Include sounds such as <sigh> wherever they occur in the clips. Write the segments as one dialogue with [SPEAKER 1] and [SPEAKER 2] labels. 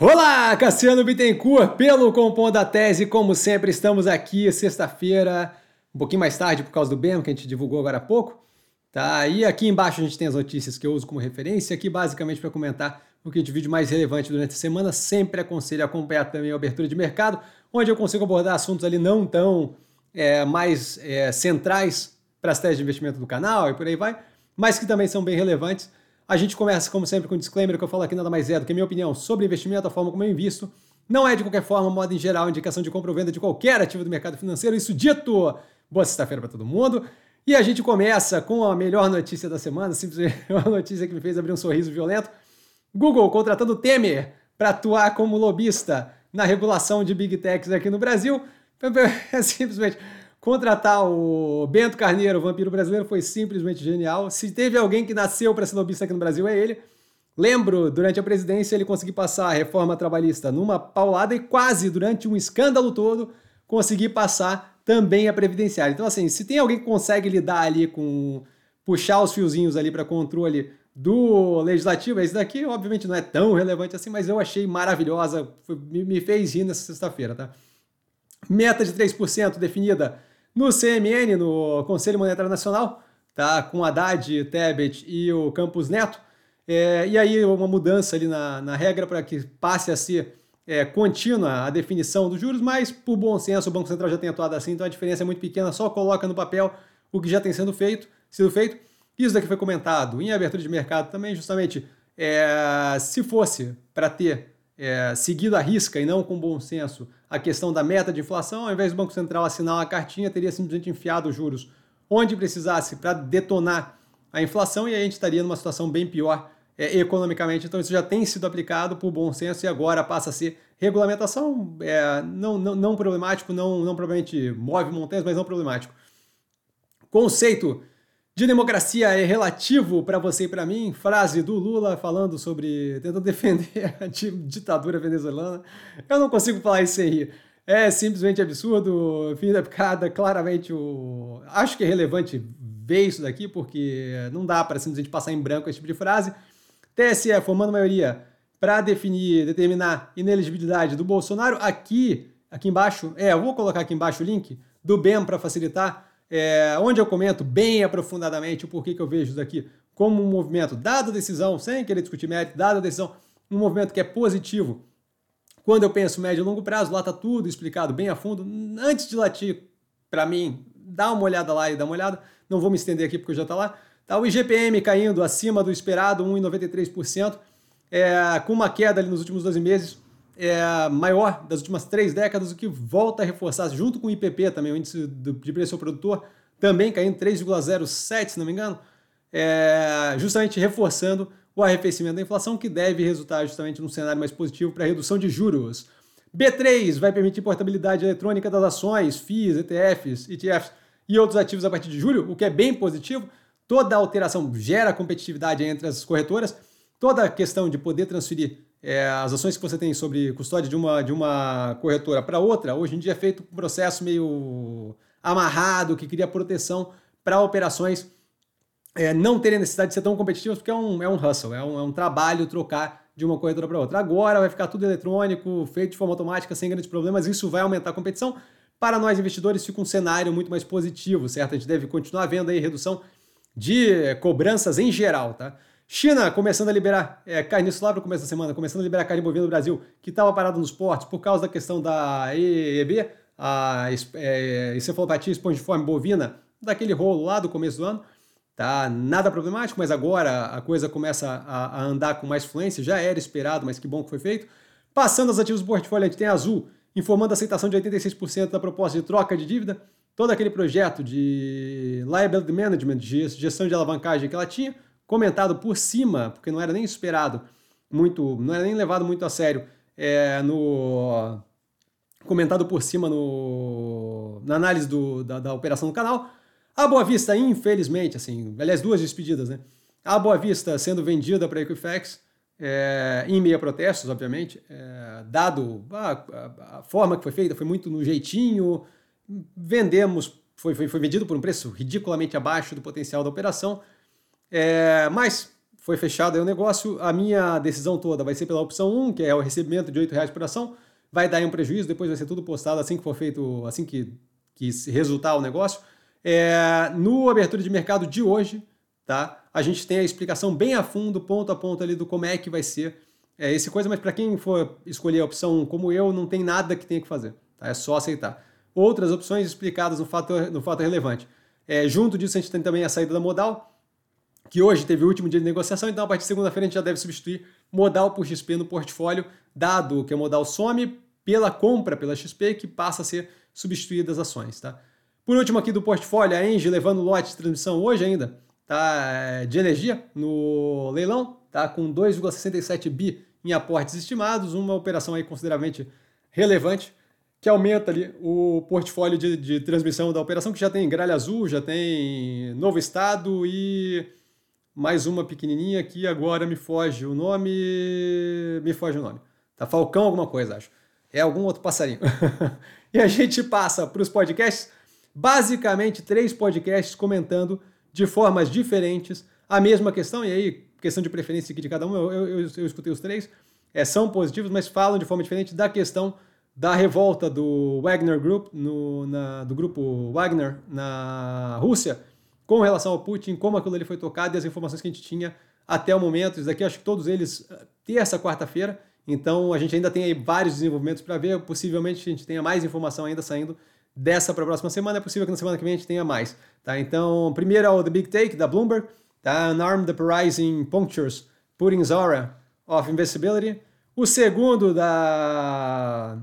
[SPEAKER 1] Olá, Cassiano Bittencourt, pelo Compondo da Tese, como sempre, estamos aqui sexta-feira, um pouquinho mais tarde por causa do BEM, que a gente divulgou agora há pouco. Tá? E aqui embaixo a gente tem as notícias que eu uso como referência, aqui basicamente para comentar o que de vídeo mais relevante durante a semana. Sempre aconselho a acompanhar também a abertura de mercado, onde eu consigo abordar assuntos ali não tão é, mais é, centrais para as teses de investimento do canal e por aí vai, mas que também são bem relevantes. A gente começa, como sempre, com um disclaimer que eu falo aqui nada mais é do que minha opinião sobre investimento, a forma como eu invisto. Não é de qualquer forma, modo em geral, indicação de compra ou venda de qualquer ativo do mercado financeiro. Isso dito! Boa sexta-feira para todo mundo. E a gente começa com a melhor notícia da semana, simplesmente <laughs> uma notícia que me fez abrir um sorriso violento. Google contratando Temer para atuar como lobista na regulação de Big Techs aqui no Brasil. <laughs> É simplesmente Contratar o Bento Carneiro, o vampiro brasileiro, foi simplesmente genial. Se teve alguém que nasceu para ser lobista aqui no Brasil, é ele. Lembro, durante a presidência, ele conseguiu passar a reforma trabalhista numa paulada e quase, durante um escândalo todo, conseguir passar também a previdenciária. Então, assim, se tem alguém que consegue lidar ali com puxar os fiozinhos ali para controle do legislativo, esse daqui, obviamente, não é tão relevante assim, mas eu achei maravilhosa, me fez rir nessa sexta-feira, tá? Meta de 3% definida no CMN, no Conselho Monetário Nacional, tá? com Haddad, Tebet e o Campos Neto. É, e aí uma mudança ali na, na regra para que passe a ser é, contínua a definição dos juros, mas por bom senso o Banco Central já tem atuado assim, então a diferença é muito pequena, só coloca no papel o que já tem sendo feito, sido feito. Isso daqui foi comentado em abertura de mercado também, justamente é, se fosse para ter é, seguido a risca e não com bom senso a questão da meta de inflação, ao invés do Banco Central assinar uma cartinha, teria simplesmente enfiado os juros onde precisasse para detonar a inflação e aí a gente estaria numa situação bem pior é, economicamente. Então isso já tem sido aplicado por bom senso e agora passa a ser regulamentação é, não, não, não problemático, não, não provavelmente move montanhas, mas não problemático. Conceito de democracia é relativo para você e para mim. Frase do Lula falando sobre. tentando <laughs> defender a ditadura venezuelana. Eu não consigo falar isso sem rir. É simplesmente absurdo. Fim da picada, claramente o. Acho que é relevante ver isso daqui, porque não dá para simplesmente passar em branco esse tipo de frase. TSE formando maioria para definir, determinar ineligibilidade do Bolsonaro. Aqui, aqui embaixo, é, eu vou colocar aqui embaixo o link do BEM para facilitar é, onde eu comento bem aprofundadamente o porquê que eu vejo isso daqui como um movimento, dada a decisão, sem querer discutir mérito, dada a decisão, um movimento que é positivo. Quando eu penso médio e longo prazo, lá está tudo explicado bem a fundo. Antes de latir, para mim, dá uma olhada lá e dá uma olhada. Não vou me estender aqui porque já está lá. Tá o IGPM caindo acima do esperado, 1,93%, é, com uma queda ali nos últimos 12 meses é, maior das últimas três décadas, o que volta a reforçar, junto com o IPP também, o índice de preço ao produtor, também caindo 3,07, se não me engano, é, justamente reforçando o arrefecimento da inflação, que deve resultar justamente num cenário mais positivo para a redução de juros. B3 vai permitir portabilidade eletrônica das ações, FIIs, ETFs, ETFs e outros ativos a partir de julho, o que é bem positivo. Toda alteração gera competitividade entre as corretoras. Toda a questão de poder transferir é, as ações que você tem sobre custódia de uma, de uma corretora para outra, hoje em dia é feito um processo meio amarrado, que cria proteção para operações é, não terem necessidade de ser tão competitivas, porque é um, é um hustle, é um, é um trabalho trocar de uma corretora para outra. Agora vai ficar tudo eletrônico, feito de forma automática, sem grandes problemas, isso vai aumentar a competição. Para nós investidores fica um cenário muito mais positivo, certo? A gente deve continuar vendo aí redução de cobranças em geral, tá? China começando a liberar é, carne, lá para o começo da semana, começando a liberar carne bovina no Brasil, que estava parado nos portos por causa da questão da EEB, a é, encefalopatia espongiforme bovina, daquele rolo lá do começo do ano. Tá nada problemático, mas agora a coisa começa a, a andar com mais fluência, já era esperado, mas que bom que foi feito. Passando aos ativos do portfólio, a gente tem Azul informando a aceitação de 86% da proposta de troca de dívida, todo aquele projeto de liability management, de gestão de alavancagem que ela tinha, comentado por cima, porque não era nem esperado muito, não era nem levado muito a sério, é, no comentado por cima no, na análise do, da, da operação do canal. A Boa Vista, infelizmente, assim, aliás, duas despedidas, né? A Boa Vista sendo vendida para a Equifax, é, em meia protestos, obviamente, é, dado a, a, a, forma que foi feita, foi muito no jeitinho, vendemos, foi, foi, foi vendido por um preço ridiculamente abaixo do potencial da operação, é, mas foi fechado aí o negócio, a minha decisão toda vai ser pela opção 1, que é o recebimento de R$ reais por ação, vai dar um prejuízo, depois vai ser tudo postado assim que for feito, assim que, que resultar o negócio. É, no abertura de mercado de hoje, tá? A gente tem a explicação bem a fundo, ponto a ponto ali do como é que vai ser é, esse coisa, mas para quem for escolher a opção 1 como eu, não tem nada que tenha que fazer, tá? É só aceitar. Outras opções explicadas no fato, no fato relevante. É, junto disso, a gente tem também a saída da modal, que hoje teve o último dia de negociação, então a partir de segunda-feira a gente já deve substituir modal por XP no portfólio, dado que a modal some pela compra pela XP, que passa a ser substituída as ações. Tá? Por último aqui do portfólio, a Engie levando lote de transmissão hoje ainda tá, de energia no leilão, tá, com 2,67 bi em aportes estimados, uma operação aí consideravelmente relevante, que aumenta ali o portfólio de, de transmissão da operação, que já tem Gralha Azul, já tem Novo Estado e mais uma pequenininha que agora me foge o nome. Me foge o nome. Tá Falcão alguma coisa, acho. É algum outro passarinho. <laughs> e a gente passa para os podcasts. Basicamente, três podcasts comentando de formas diferentes a mesma questão. E aí, questão de preferência aqui de cada um, eu, eu, eu, escutei os três. É, são positivos, mas falam de forma diferente da questão da revolta do Wagner Group, no, na, do grupo Wagner na Rússia com relação ao Putin, como aquilo ali foi tocado e as informações que a gente tinha até o momento. Isso daqui, acho que todos eles, eh, terça, quarta-feira. Então, a gente ainda tem aí vários desenvolvimentos para ver. Possivelmente a gente tenha mais informação ainda saindo dessa para a próxima semana. É possível que na semana que vem a gente tenha mais. Tá? Então, primeiro é o The Big Take, da Bloomberg. Tá? Unarmed the Rising Punctures, Putting Zora of Invisibility. O segundo da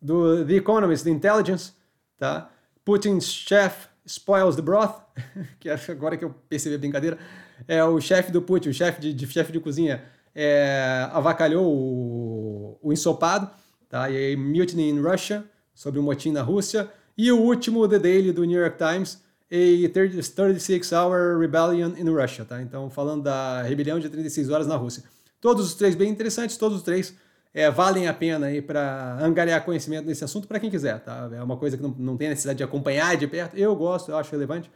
[SPEAKER 1] do The Economist, The Intelligence. Tá? Putin's Chef spoils the broth, <laughs> que que agora que eu percebi a brincadeira, é o chefe do Putin, o chefe de, de de cozinha, é, avacalhou o, o ensopado, tá? E aí, Mutiny in Russia, sobre o motim na Rússia. E o último, The Daily, do New York Times, a 36-hour rebellion in Russia, tá? Então, falando da rebelião de 36 horas na Rússia. Todos os três bem interessantes, todos os três é, valem a pena aí para angariar conhecimento nesse assunto para quem quiser, tá? É uma coisa que não, não tem necessidade de acompanhar de perto. Eu gosto, eu acho relevante.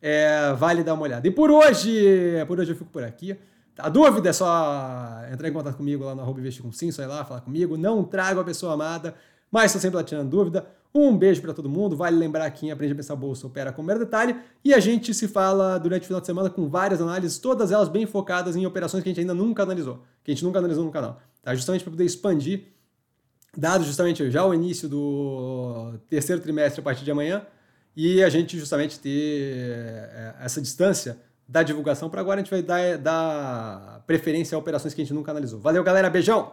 [SPEAKER 1] É, vale dar uma olhada. E por hoje, por hoje eu fico por aqui. A dúvida é só entrar em contato comigo lá no arroba investir com sim, só ir lá falar comigo. Não trago a pessoa amada, mas estou sempre lá tirando dúvida. Um beijo para todo mundo. Vale lembrar que quem aprende a pensar bolsa opera com mero detalhe. E a gente se fala durante o final de semana com várias análises, todas elas bem focadas em operações que a gente ainda nunca analisou, que a gente nunca analisou no canal. Tá? Justamente para poder expandir, dado justamente já o início do terceiro trimestre a partir de amanhã, e a gente justamente ter é, essa distância da divulgação para agora a gente vai dar, dar preferência a operações que a gente nunca analisou. Valeu, galera, beijão!